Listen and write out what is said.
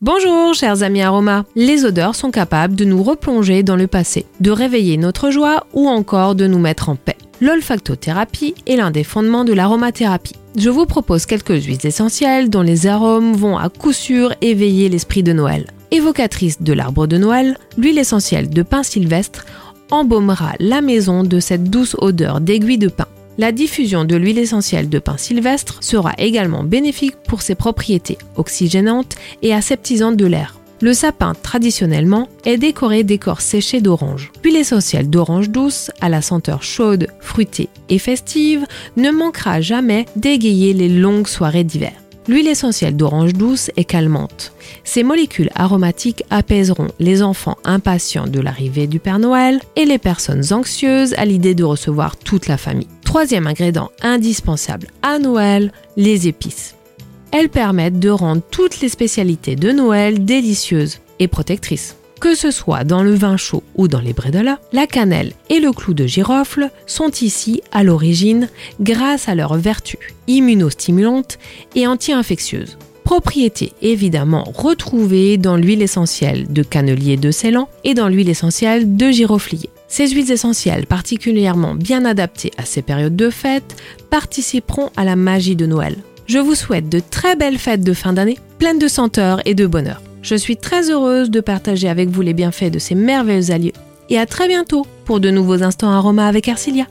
Bonjour chers amis aromas, les odeurs sont capables de nous replonger dans le passé, de réveiller notre joie ou encore de nous mettre en paix. L'olfactothérapie est l'un des fondements de l'aromathérapie. Je vous propose quelques huiles essentielles dont les arômes vont à coup sûr éveiller l'esprit de Noël. Évocatrice de l'arbre de Noël, l'huile essentielle de pin sylvestre embaumera la maison de cette douce odeur d'aiguille de pin. La diffusion de l'huile essentielle de pin sylvestre sera également bénéfique pour ses propriétés oxygénantes et aseptisantes de l'air. Le sapin, traditionnellement, est décoré d'écorce séchée d'orange. L'huile essentielle d'orange douce, à la senteur chaude, fruitée et festive, ne manquera jamais d'égayer les longues soirées d'hiver. L'huile essentielle d'orange douce est calmante. Ces molécules aromatiques apaiseront les enfants impatients de l'arrivée du Père Noël et les personnes anxieuses à l'idée de recevoir toute la famille. Troisième ingrédient indispensable à Noël, les épices. Elles permettent de rendre toutes les spécialités de Noël délicieuses et protectrices. Que ce soit dans le vin chaud ou dans les bredolas, la cannelle et le clou de girofle sont ici à l'origine grâce à leurs vertus immunostimulantes et anti-infectieuses. Propriétés évidemment retrouvées dans l'huile essentielle de cannelier de Ceylan et dans l'huile essentielle de giroflier. Ces huiles essentielles particulièrement bien adaptées à ces périodes de fête participeront à la magie de Noël. Je vous souhaite de très belles fêtes de fin d'année, pleines de senteurs et de bonheur. Je suis très heureuse de partager avec vous les bienfaits de ces merveilleux alliés. Et à très bientôt pour de nouveaux instants aromas avec Arcilia.